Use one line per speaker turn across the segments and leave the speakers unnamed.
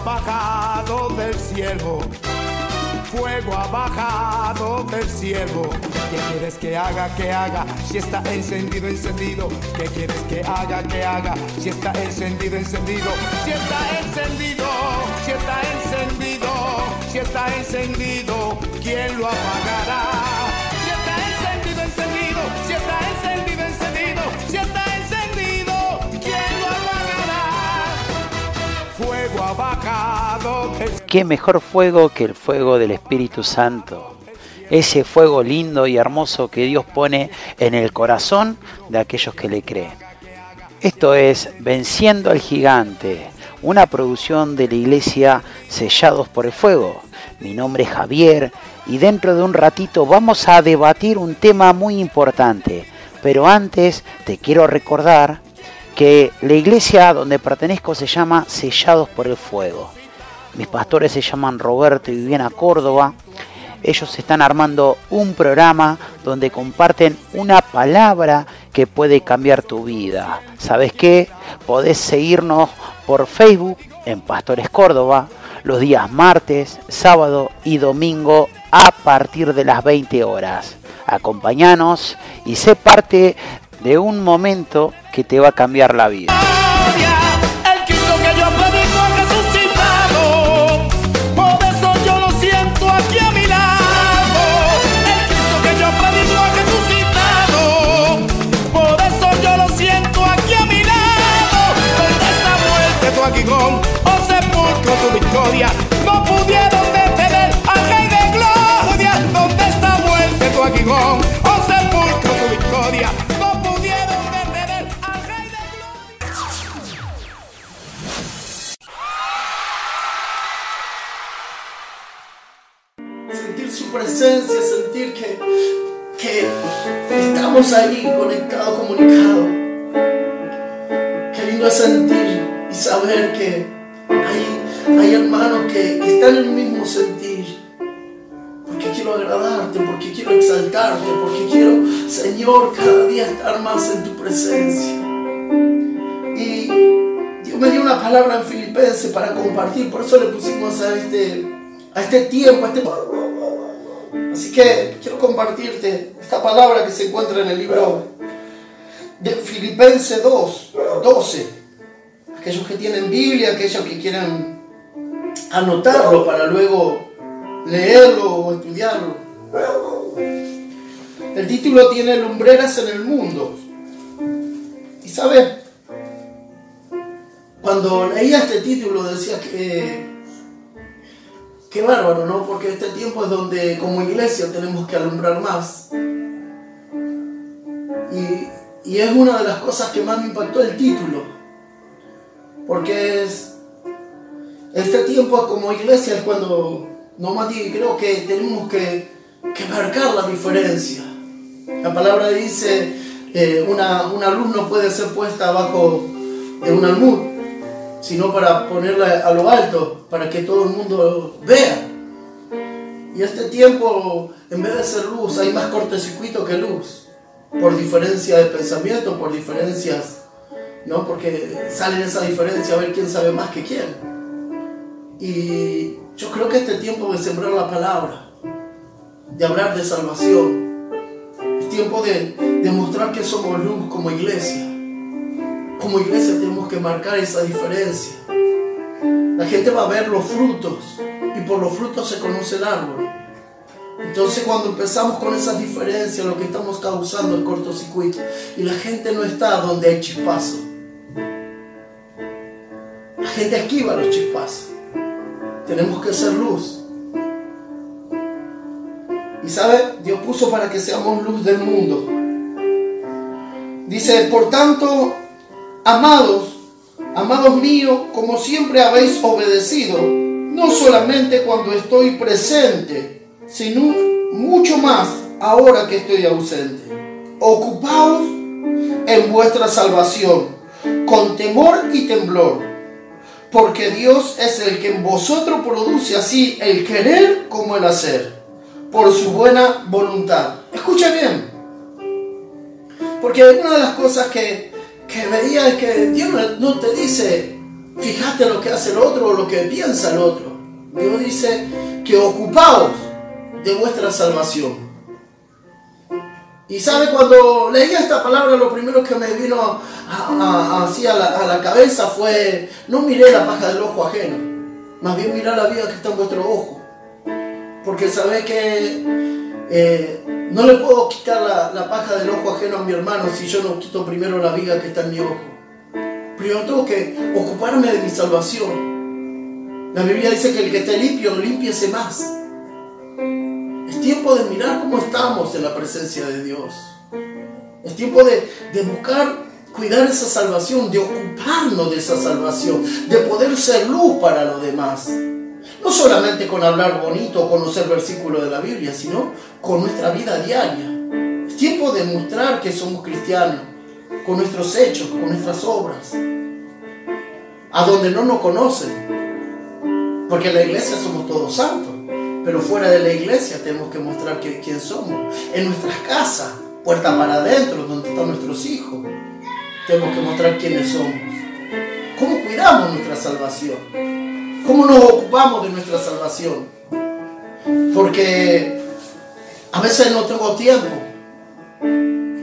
bajado del cielo. Fuego ha bajado del cielo. ¿Qué quieres que haga, que haga? Si está encendido, encendido. ¿Qué quieres que haga, que haga? Si está encendido, encendido. Si está encendido, si está encendido. Si está encendido, ¿quién lo apagará?
¿Qué mejor fuego que el fuego del Espíritu Santo? Ese fuego lindo y hermoso que Dios pone en el corazón de aquellos que le creen. Esto es Venciendo al Gigante, una producción de la iglesia Sellados por el Fuego. Mi nombre es Javier y dentro de un ratito vamos a debatir un tema muy importante. Pero antes te quiero recordar que la iglesia donde pertenezco se llama Sellados por el Fuego. Mis pastores se llaman Roberto y Viviana Córdoba. Ellos están armando un programa donde comparten una palabra que puede cambiar tu vida. ¿Sabes qué? Podés seguirnos por Facebook en Pastores Córdoba los días martes, sábado y domingo a partir de las 20 horas. Acompáñanos y sé parte de un momento que te va a cambiar la vida.
No pudieron detener al Rey de Gloria. Donde esta muerte tu aguijón, oh sepulcro tu victoria. No pudieron detener al Rey de Gloria.
sentir su presencia, sentir que, que estamos ahí conectados, comunicados. Qué lindo es sentir y saber que hay, hermanos que están en el mismo sentir. Porque quiero agradarte, porque quiero exaltarte, porque quiero, Señor, cada día estar más en tu presencia. Y Dios me dio una palabra en Filipenses para compartir, por eso le pusimos a este, a este tiempo, a este... Así que quiero compartirte esta palabra que se encuentra en el libro de Filipenses 2, 12. Aquellos que tienen Biblia, aquellos que quieran anotarlo para luego leerlo o estudiarlo. El título tiene lumbreras en el mundo. Y sabes, cuando leía este título decía que qué bárbaro, ¿no? Porque este tiempo es donde como iglesia tenemos que alumbrar más. Y, y es una de las cosas que más me impactó el título. Porque es este tiempo como iglesia es cuando no más digo, creo que tenemos que, que marcar la diferencia. La palabra dice, eh, una, una luz no puede ser puesta abajo de un almud, sino para ponerla a lo alto, para que todo el mundo vea. Y este tiempo, en vez de ser luz, hay más cortocircuito que luz, por diferencia de pensamiento, por diferencias, ¿no? Porque sale esa diferencia a ver quién sabe más que quién. Y yo creo que este tiempo de sembrar la palabra, de hablar de salvación, es tiempo de demostrar que somos luz como iglesia. Como iglesia tenemos que marcar esa diferencia. La gente va a ver los frutos y por los frutos se conoce el árbol. Entonces cuando empezamos con esas diferencias, lo que estamos causando es cortocircuito. Y la gente no está donde hay chispazo. La gente esquiva los chispazos. Tenemos que ser luz. Y sabe, Dios puso para que seamos luz del mundo. Dice, por tanto, amados, amados míos, como siempre habéis obedecido, no solamente cuando estoy presente, sino mucho más ahora que estoy ausente. Ocupaos en vuestra salvación, con temor y temblor porque Dios es el que en vosotros produce así el querer como el hacer, por su buena voluntad. Escucha bien, porque una de las cosas que, que veía es que Dios no te dice, fijate lo que hace el otro o lo que piensa el otro. Dios dice que ocupaos de vuestra salvación. Y sabe, cuando leí esta palabra, lo primero que me vino así a, la, cabeza fue, no miré la paja del ojo ajeno, más bien mirá la vida que está en vuestro ojo. Porque sabe que eh, no le puedo quitar la, la, paja del ojo ajeno a mi hermano si yo no quito primero la viga que está en mi ojo. Primero tengo que ocuparme de mi salvación. La Biblia dice que el que esté limpio, limpiese más. Es tiempo de mirar cómo estamos en la presencia de Dios. Es tiempo de, buscar cuidar esa salvación, de ocuparnos de esa salvación, de poder ser luz para los demás. No solamente con hablar bonito o conocer versículos de la Biblia, sino con nuestra vida diaria. Es tiempo de mostrar que somos cristianos, con nuestros hechos, con nuestras obras. A donde no nos conocen. Porque en la iglesia somos todos santos. Pero fuera de la iglesia tenemos que mostrar quién somos. En nuestras casas, puerta para adentro, donde están nuestros hijos, tenemos que mostrar quiénes somos. ¿Cómo cuidamos nuestra salvación? ¿Cómo nos ocupamos de nuestra salvación? Porque a veces no tengo tiempo.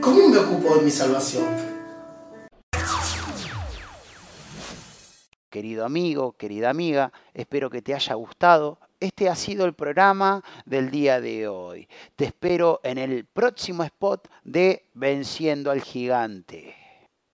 ¿Cómo me ocupo de mi salvación?
Querido amigo, querida amiga, espero que te haya gustado este ha sido el programa del día de hoy. Te espero en el próximo spot de Venciendo al Gigante.